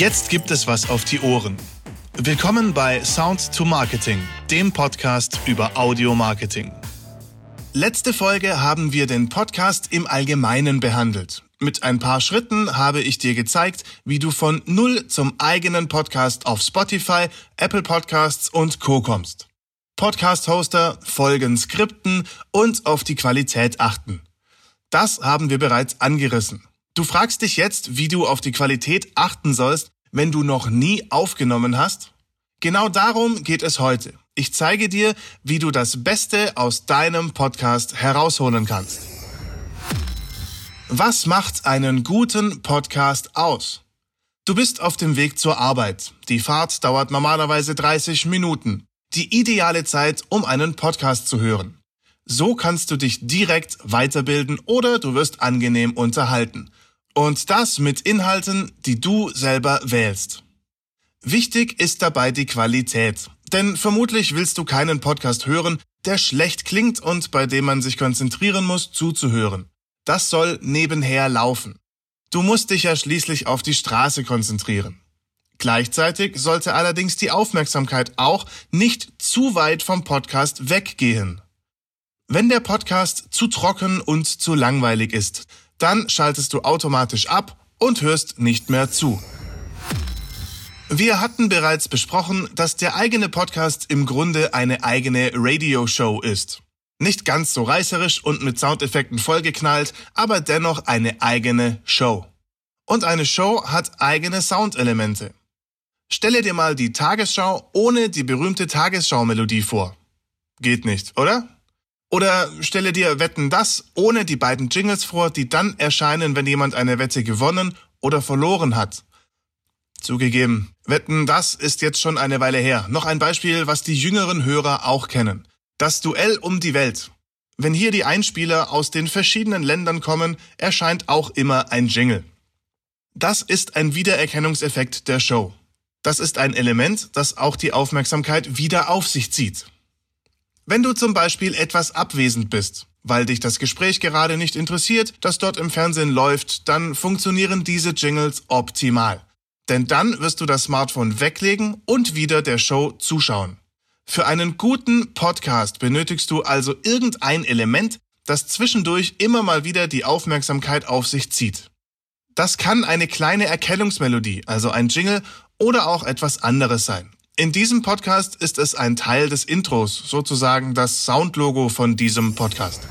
Jetzt gibt es was auf die Ohren. Willkommen bei Sound to Marketing, dem Podcast über Audio Marketing. Letzte Folge haben wir den Podcast im Allgemeinen behandelt. Mit ein paar Schritten habe ich dir gezeigt, wie du von Null zum eigenen Podcast auf Spotify, Apple Podcasts und Co kommst. Podcast-Hoster, Folgen skripten und auf die Qualität achten. Das haben wir bereits angerissen. Du fragst dich jetzt, wie du auf die Qualität achten sollst, wenn du noch nie aufgenommen hast? Genau darum geht es heute. Ich zeige dir, wie du das Beste aus deinem Podcast herausholen kannst. Was macht einen guten Podcast aus? Du bist auf dem Weg zur Arbeit. Die Fahrt dauert normalerweise 30 Minuten. Die ideale Zeit, um einen Podcast zu hören. So kannst du dich direkt weiterbilden oder du wirst angenehm unterhalten. Und das mit Inhalten, die du selber wählst. Wichtig ist dabei die Qualität. Denn vermutlich willst du keinen Podcast hören, der schlecht klingt und bei dem man sich konzentrieren muss, zuzuhören. Das soll nebenher laufen. Du musst dich ja schließlich auf die Straße konzentrieren. Gleichzeitig sollte allerdings die Aufmerksamkeit auch nicht zu weit vom Podcast weggehen. Wenn der Podcast zu trocken und zu langweilig ist, dann schaltest du automatisch ab und hörst nicht mehr zu. Wir hatten bereits besprochen, dass der eigene Podcast im Grunde eine eigene Radioshow ist. Nicht ganz so reißerisch und mit Soundeffekten vollgeknallt, aber dennoch eine eigene Show. Und eine Show hat eigene Soundelemente. Stelle dir mal die Tagesschau ohne die berühmte Tagesschau-Melodie vor. Geht nicht, oder? Oder stelle dir Wetten das ohne die beiden Jingles vor, die dann erscheinen, wenn jemand eine Wette gewonnen oder verloren hat. Zugegeben, Wetten das ist jetzt schon eine Weile her. Noch ein Beispiel, was die jüngeren Hörer auch kennen. Das Duell um die Welt. Wenn hier die Einspieler aus den verschiedenen Ländern kommen, erscheint auch immer ein Jingle. Das ist ein Wiedererkennungseffekt der Show. Das ist ein Element, das auch die Aufmerksamkeit wieder auf sich zieht. Wenn du zum Beispiel etwas abwesend bist, weil dich das Gespräch gerade nicht interessiert, das dort im Fernsehen läuft, dann funktionieren diese Jingles optimal. Denn dann wirst du das Smartphone weglegen und wieder der Show zuschauen. Für einen guten Podcast benötigst du also irgendein Element, das zwischendurch immer mal wieder die Aufmerksamkeit auf sich zieht. Das kann eine kleine Erkennungsmelodie, also ein Jingle oder auch etwas anderes sein. In diesem Podcast ist es ein Teil des Intros, sozusagen das Soundlogo von diesem Podcast.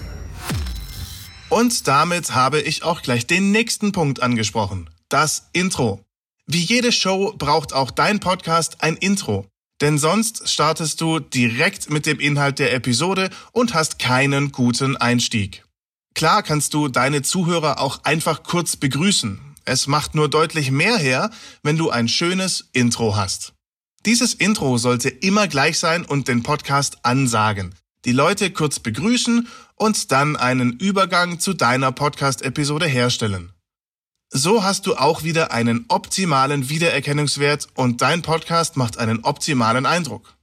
Und damit habe ich auch gleich den nächsten Punkt angesprochen, das Intro. Wie jede Show braucht auch dein Podcast ein Intro. Denn sonst startest du direkt mit dem Inhalt der Episode und hast keinen guten Einstieg. Klar kannst du deine Zuhörer auch einfach kurz begrüßen. Es macht nur deutlich mehr her, wenn du ein schönes Intro hast. Dieses Intro sollte immer gleich sein und den Podcast ansagen. Die Leute kurz begrüßen und dann einen Übergang zu deiner Podcast-Episode herstellen. So hast du auch wieder einen optimalen Wiedererkennungswert und dein Podcast macht einen optimalen Eindruck.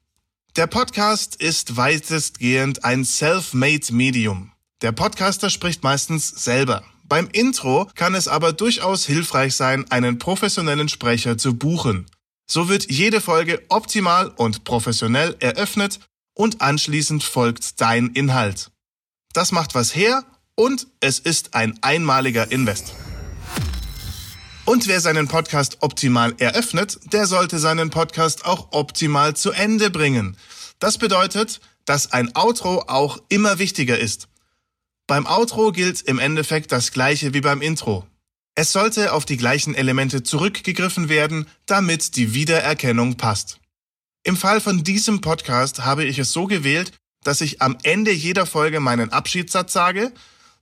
Der Podcast ist weitestgehend ein self-made Medium. Der Podcaster spricht meistens selber. Beim Intro kann es aber durchaus hilfreich sein, einen professionellen Sprecher zu buchen. So wird jede Folge optimal und professionell eröffnet und anschließend folgt dein Inhalt. Das macht was her und es ist ein einmaliger Invest. Und wer seinen Podcast optimal eröffnet, der sollte seinen Podcast auch optimal zu Ende bringen. Das bedeutet, dass ein Outro auch immer wichtiger ist. Beim Outro gilt im Endeffekt das gleiche wie beim Intro. Es sollte auf die gleichen Elemente zurückgegriffen werden, damit die Wiedererkennung passt. Im Fall von diesem Podcast habe ich es so gewählt, dass ich am Ende jeder Folge meinen Abschiedssatz sage,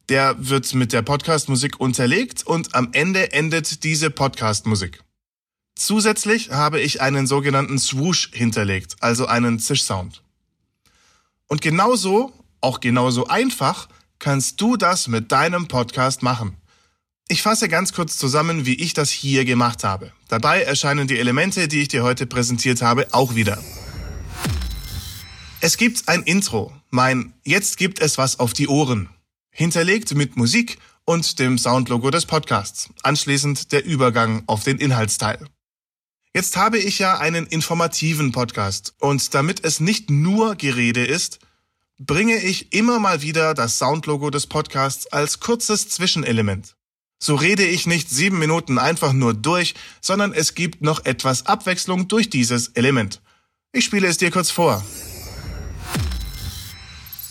der wird mit der Podcast-Musik unterlegt und am Ende endet diese Podcast-Musik. Zusätzlich habe ich einen sogenannten Swoosh hinterlegt, also einen Zischsound. Und genauso, auch genauso einfach, kannst du das mit deinem Podcast machen. Ich fasse ganz kurz zusammen, wie ich das hier gemacht habe. Dabei erscheinen die Elemente, die ich dir heute präsentiert habe, auch wieder. Es gibt ein Intro, mein Jetzt gibt es was auf die Ohren hinterlegt mit Musik und dem Soundlogo des Podcasts. Anschließend der Übergang auf den Inhaltsteil. Jetzt habe ich ja einen informativen Podcast und damit es nicht nur Gerede ist, bringe ich immer mal wieder das Soundlogo des Podcasts als kurzes Zwischenelement. So rede ich nicht sieben Minuten einfach nur durch, sondern es gibt noch etwas Abwechslung durch dieses Element. Ich spiele es dir kurz vor.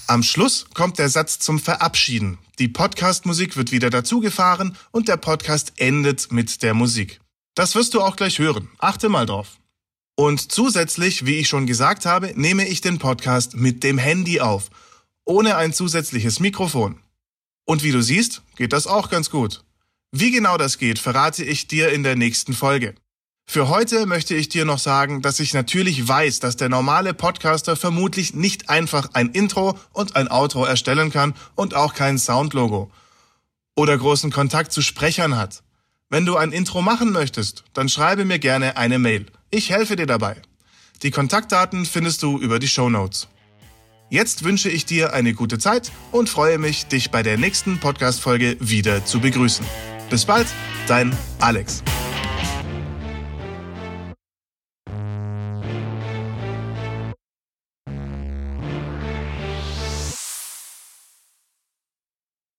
Am Schluss kommt der Satz zum Verabschieden. Die Podcast-Musik wird wieder dazugefahren und der Podcast endet mit der Musik. Das wirst du auch gleich hören. Achte mal drauf. Und zusätzlich, wie ich schon gesagt habe, nehme ich den Podcast mit dem Handy auf, ohne ein zusätzliches Mikrofon. Und wie du siehst, geht das auch ganz gut. Wie genau das geht, verrate ich dir in der nächsten Folge. Für heute möchte ich dir noch sagen, dass ich natürlich weiß, dass der normale Podcaster vermutlich nicht einfach ein Intro und ein Outro erstellen kann und auch kein Soundlogo oder großen Kontakt zu Sprechern hat. Wenn du ein Intro machen möchtest, dann schreibe mir gerne eine Mail. Ich helfe dir dabei. Die Kontaktdaten findest du über die Show Notes. Jetzt wünsche ich dir eine gute Zeit und freue mich, dich bei der nächsten Podcast-Folge wieder zu begrüßen. Bis bald, dein Alex.